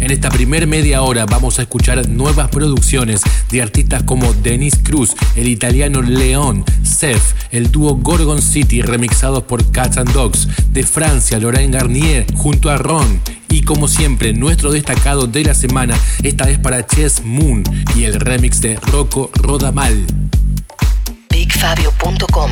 En esta primer media hora vamos a escuchar nuevas producciones de artistas como Denis Cruz, el italiano León, Seth, el dúo Gorgon City remixados por Cats and Dogs, de Francia Lorraine Garnier junto a Ron y como siempre nuestro destacado de la semana, esta vez para Chess Moon y el remix de Rocco Rodamal. BigFabio.com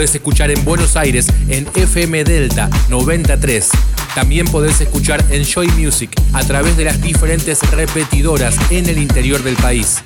podés escuchar en Buenos Aires en FM Delta 93. También podés escuchar en Joy Music a través de las diferentes repetidoras en el interior del país.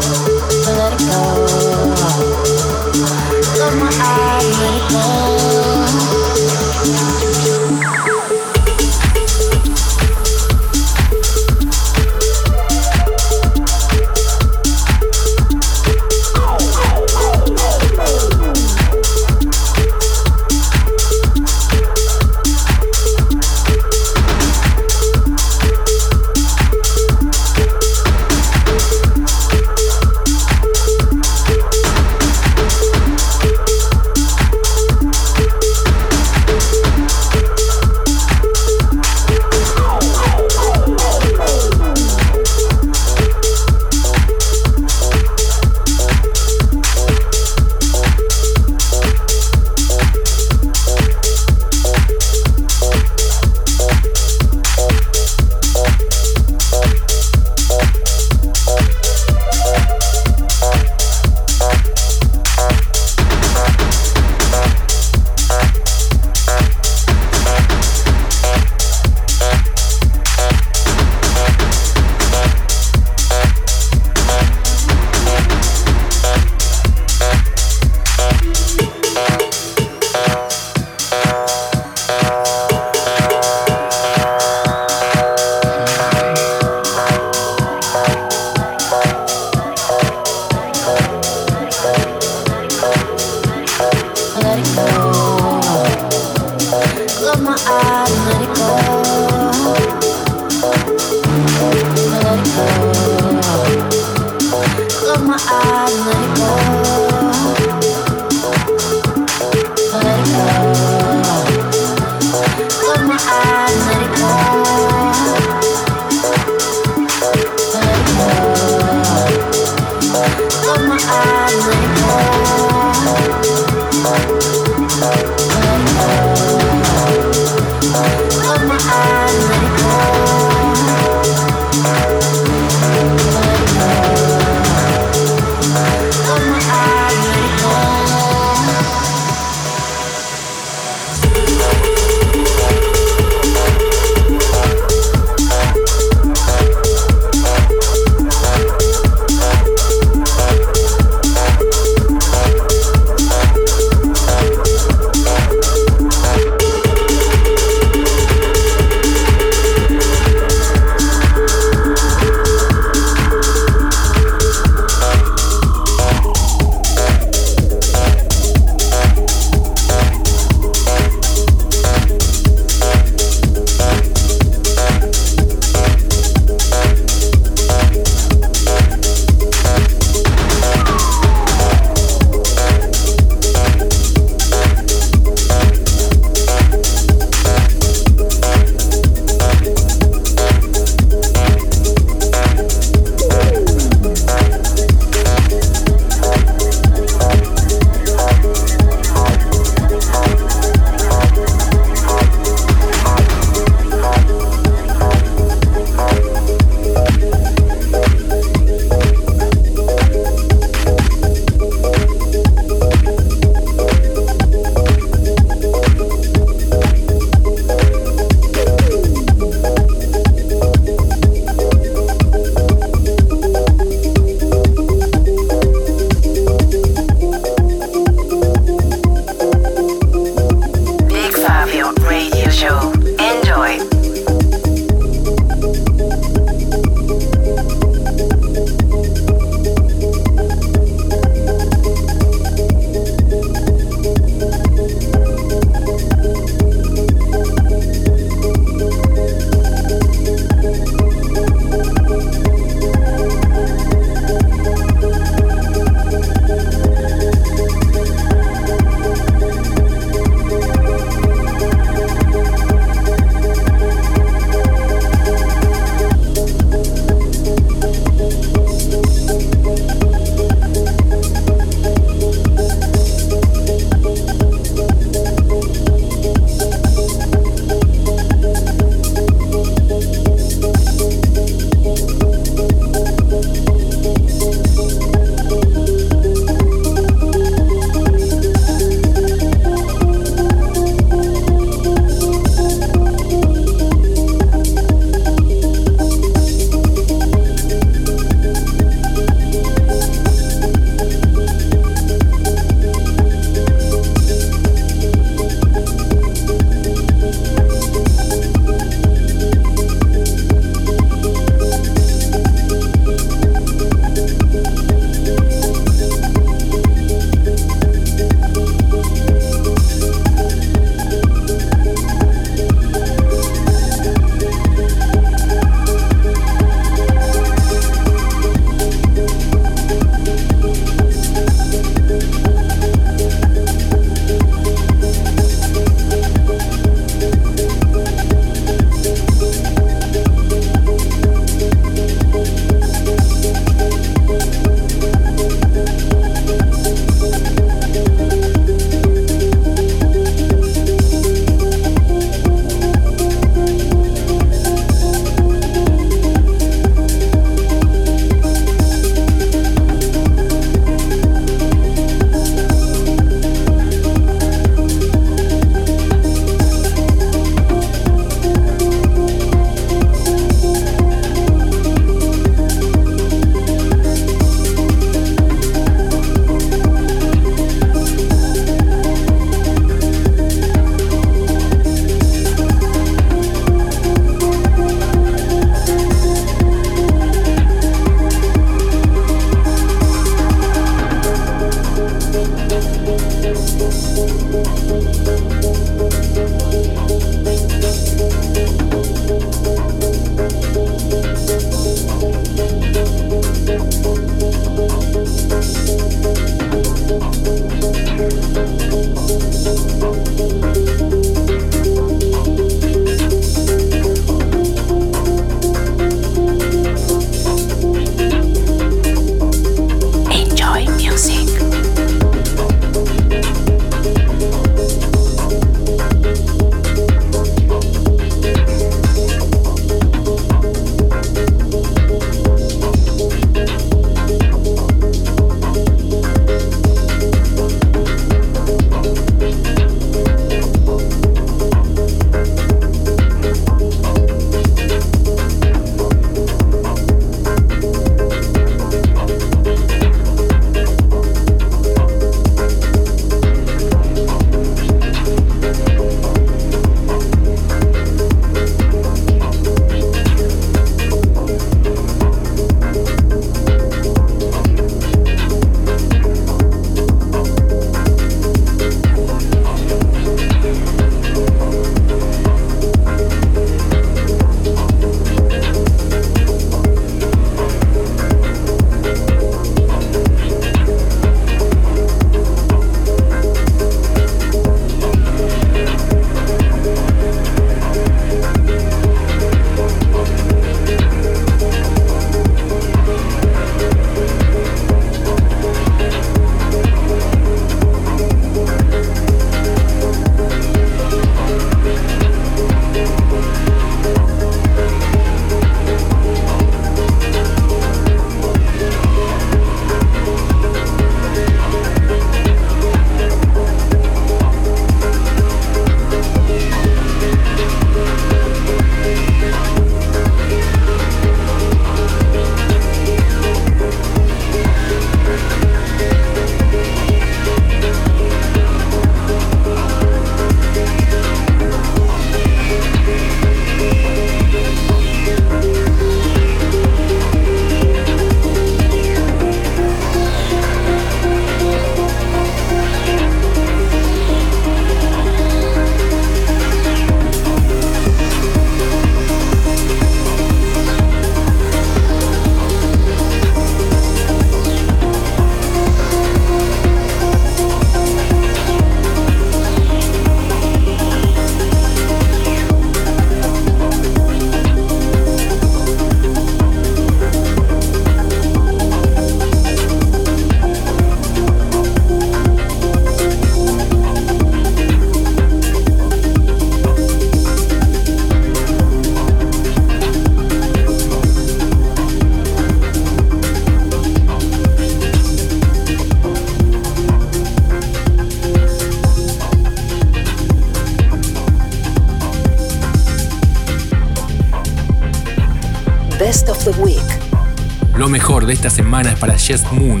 De esta semana es para Jess Moon,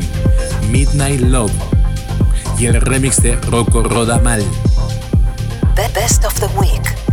Midnight Love y el remix de Rocco Rodamal. The best of the week.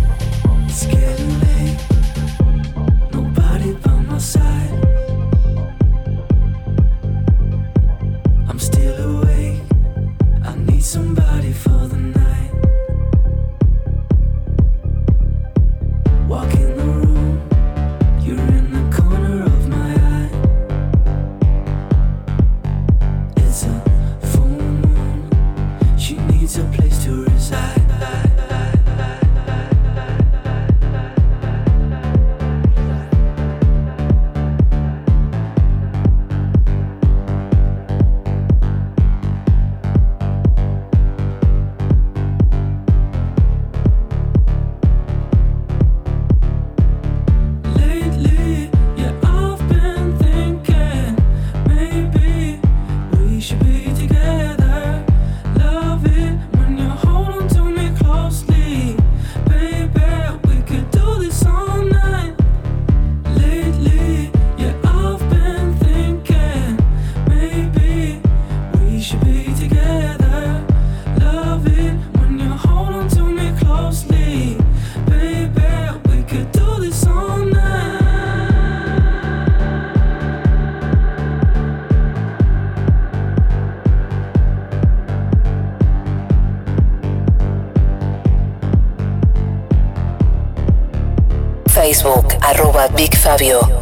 Radio.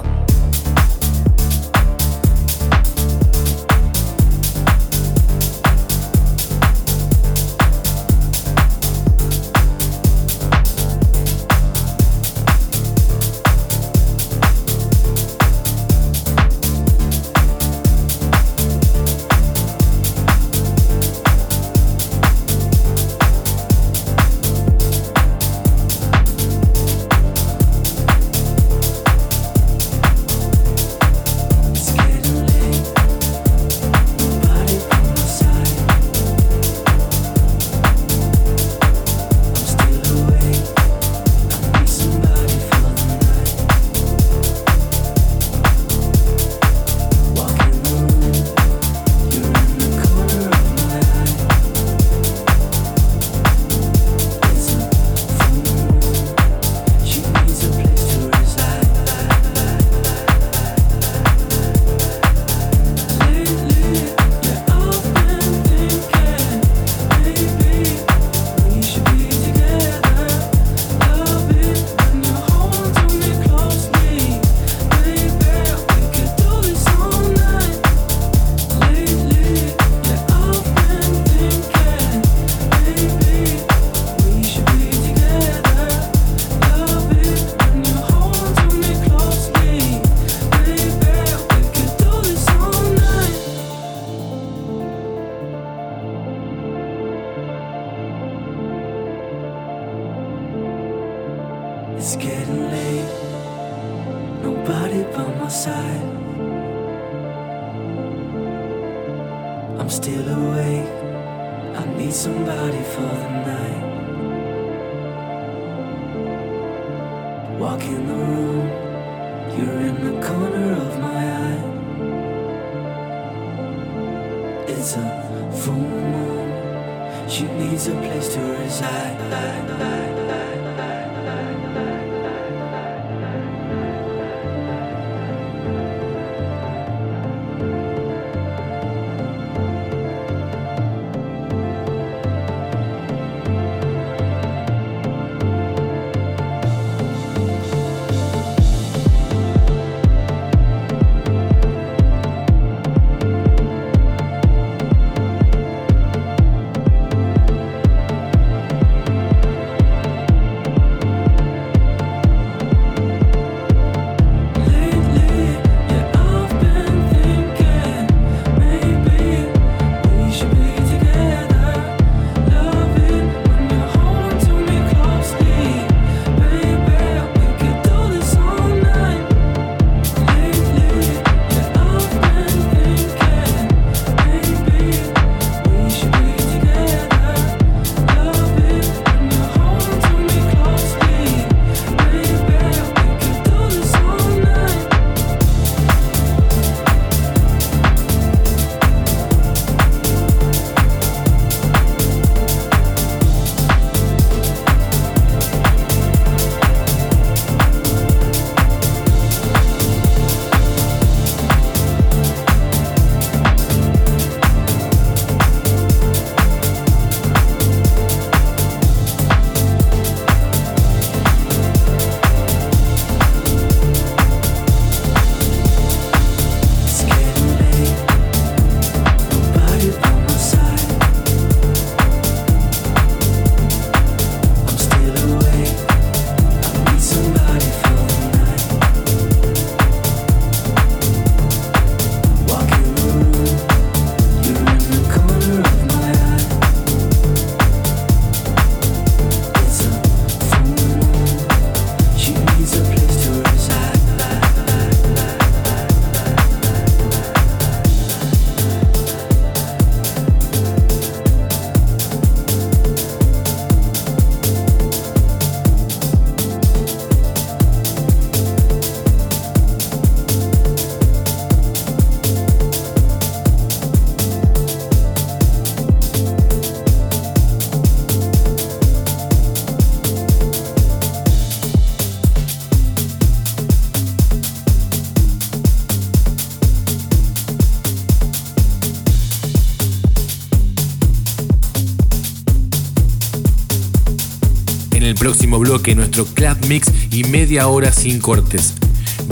Bloque nuestro club mix y media hora sin cortes.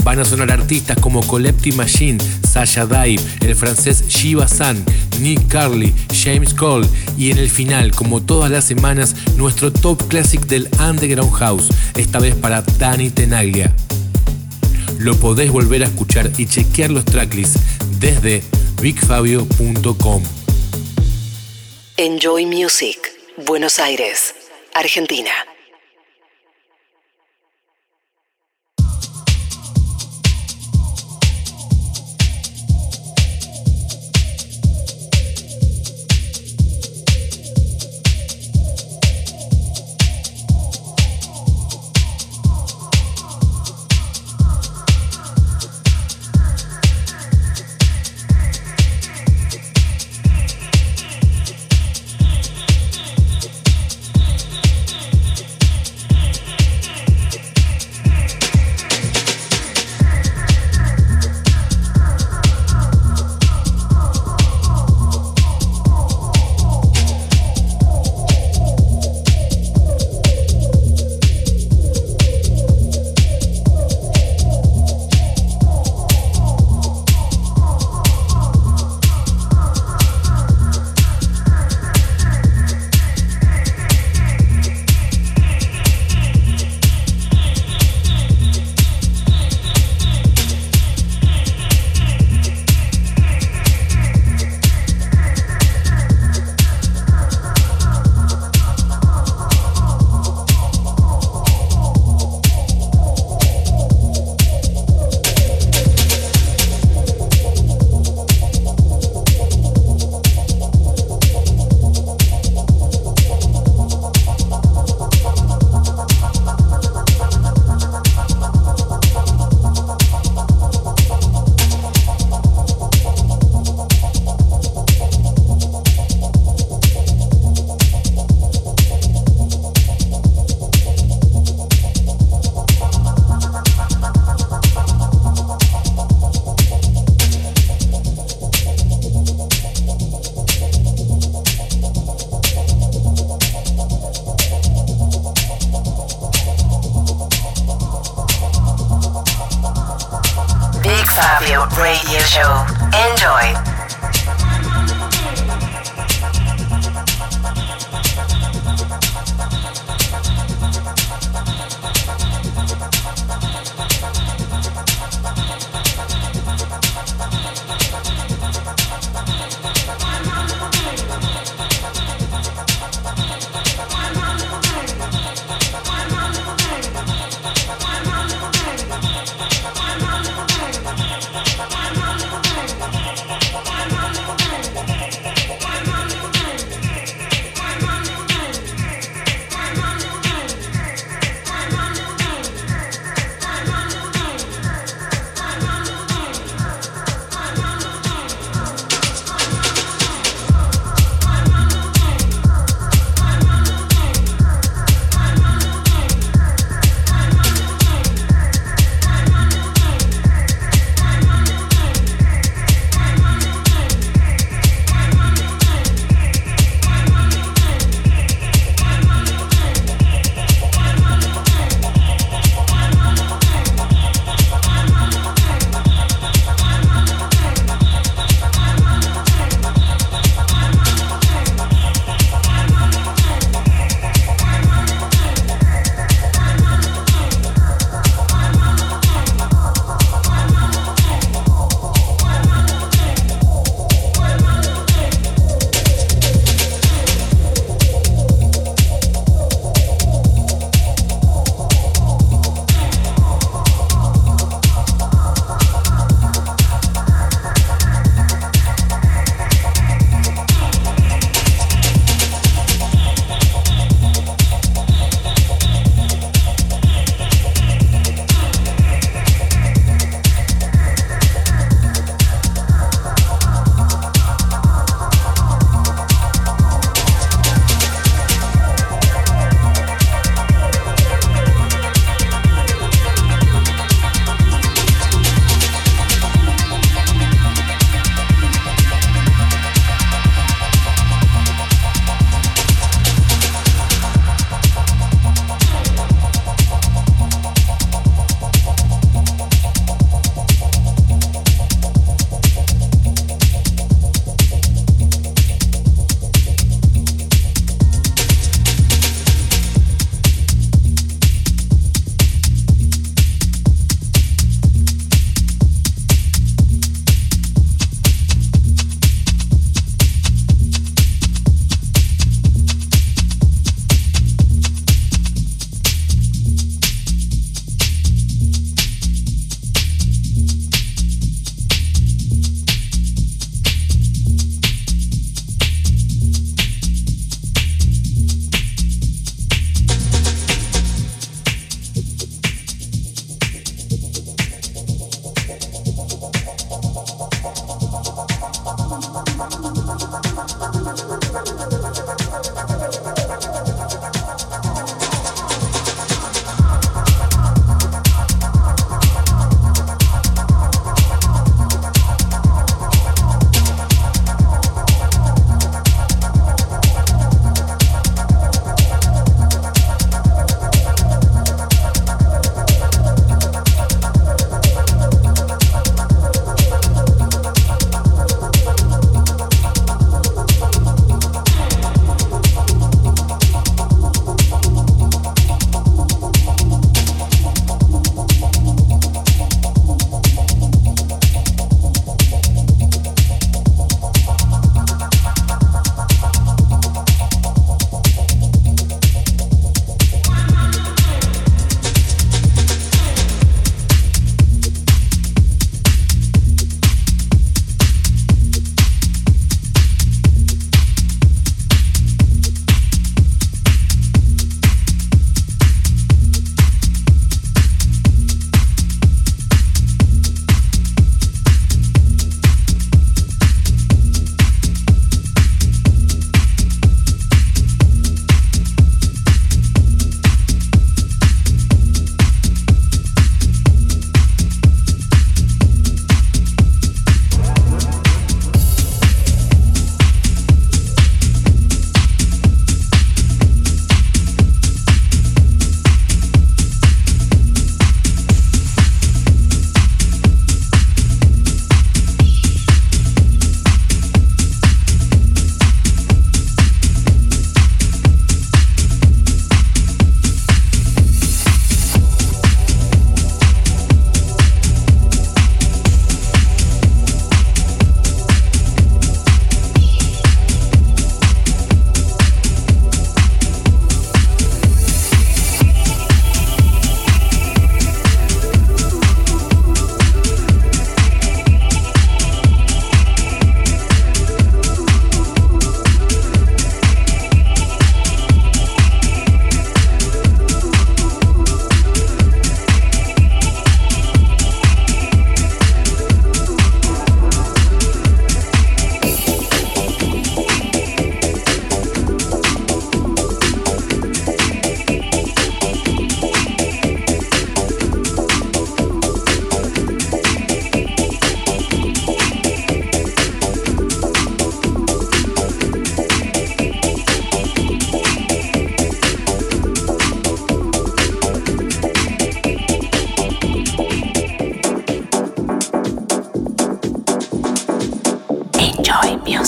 Van a sonar artistas como Colepti Machine, Sasha Dive, el francés Shiva San, Nick Carly, James Cole y en el final, como todas las semanas, nuestro top classic del Underground House, esta vez para Dani Tenaglia. Lo podés volver a escuchar y chequear los tracklists desde bigfabio.com. Enjoy Music, Buenos Aires, Argentina.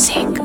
music.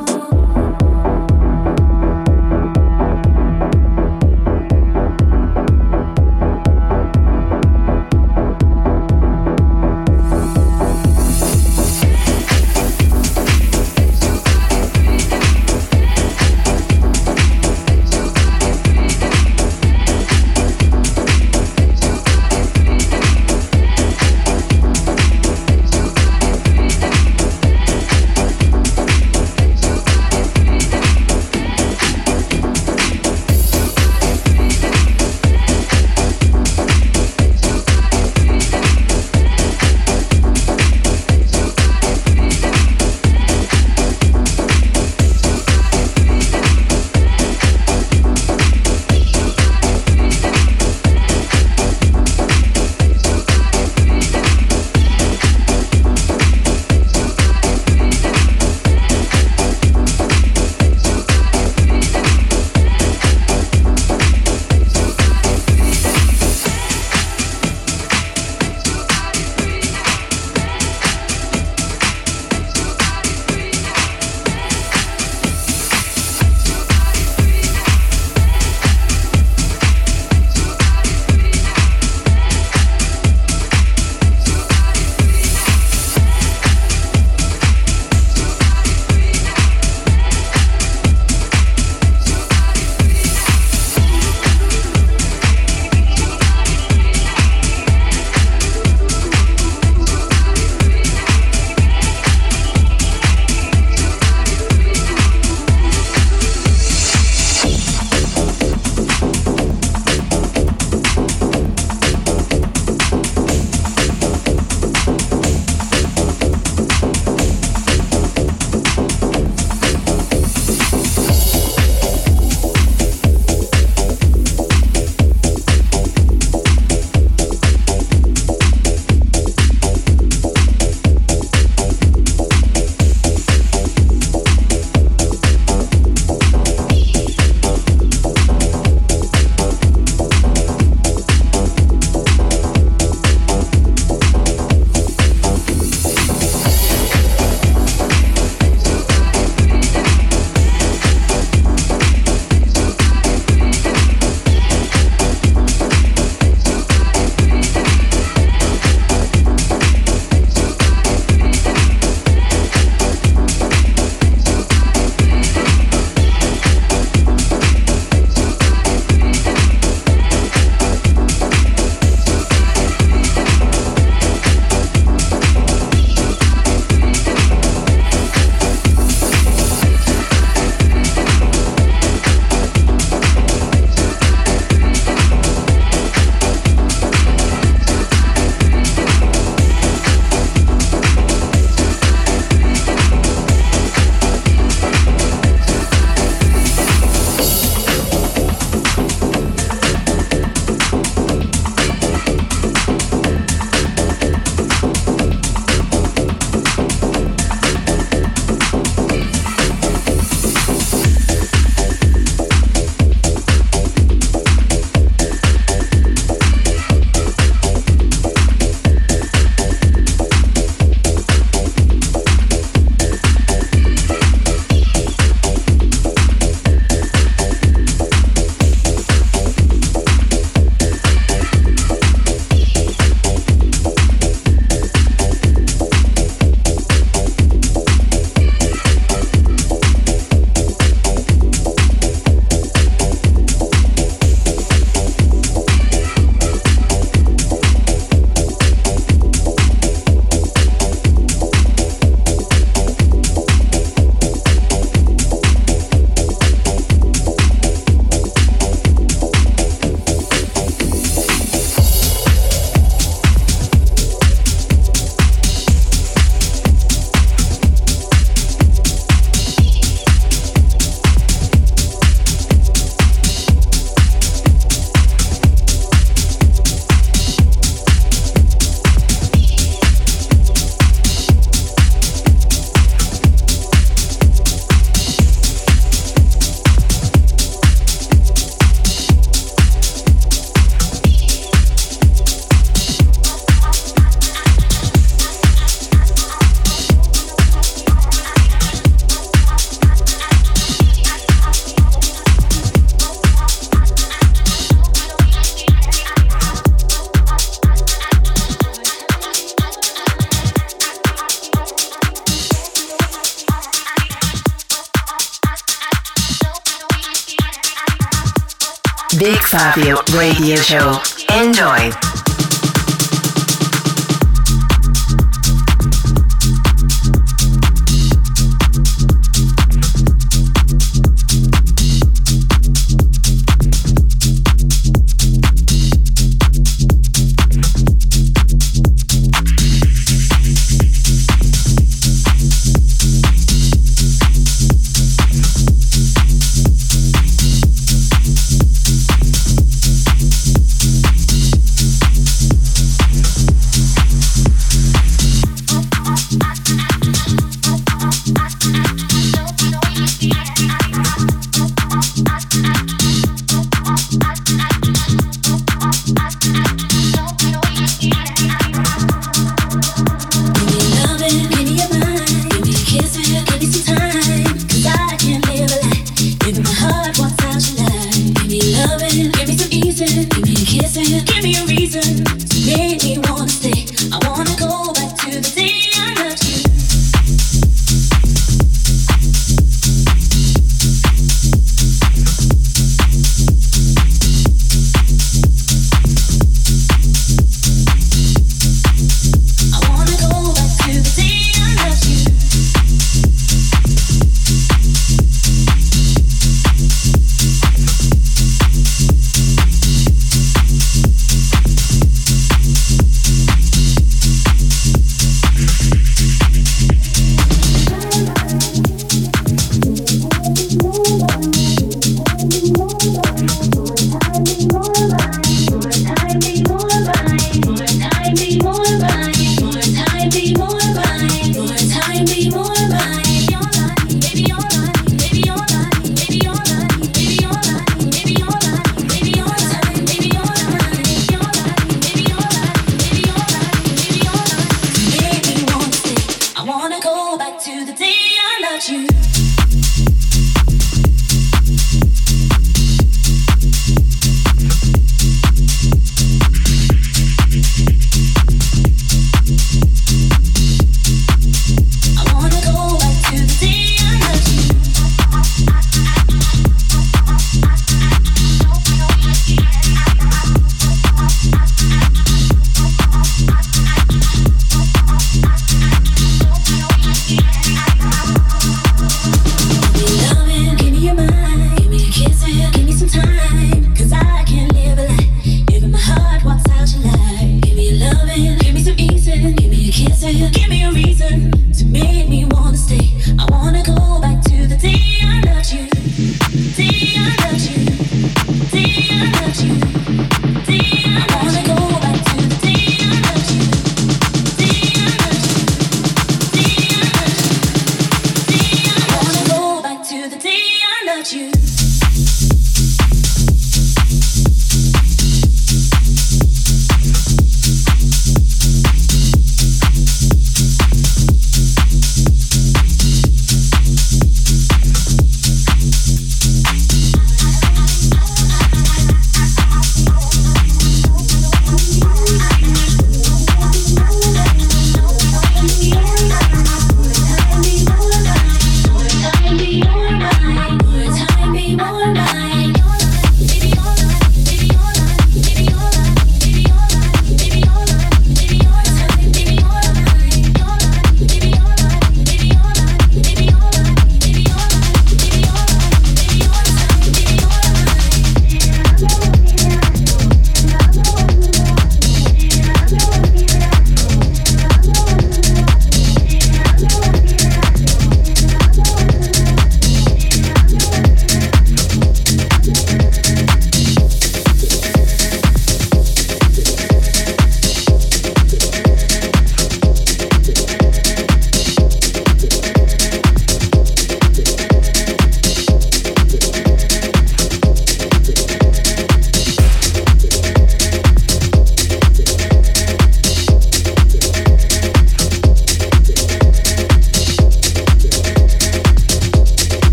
Radio Show.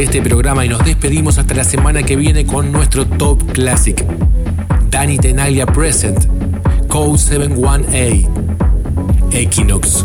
Y nos despedimos hasta la semana que viene con nuestro Top Classic. Danny Tenaglia Present, Code 71A, Equinox.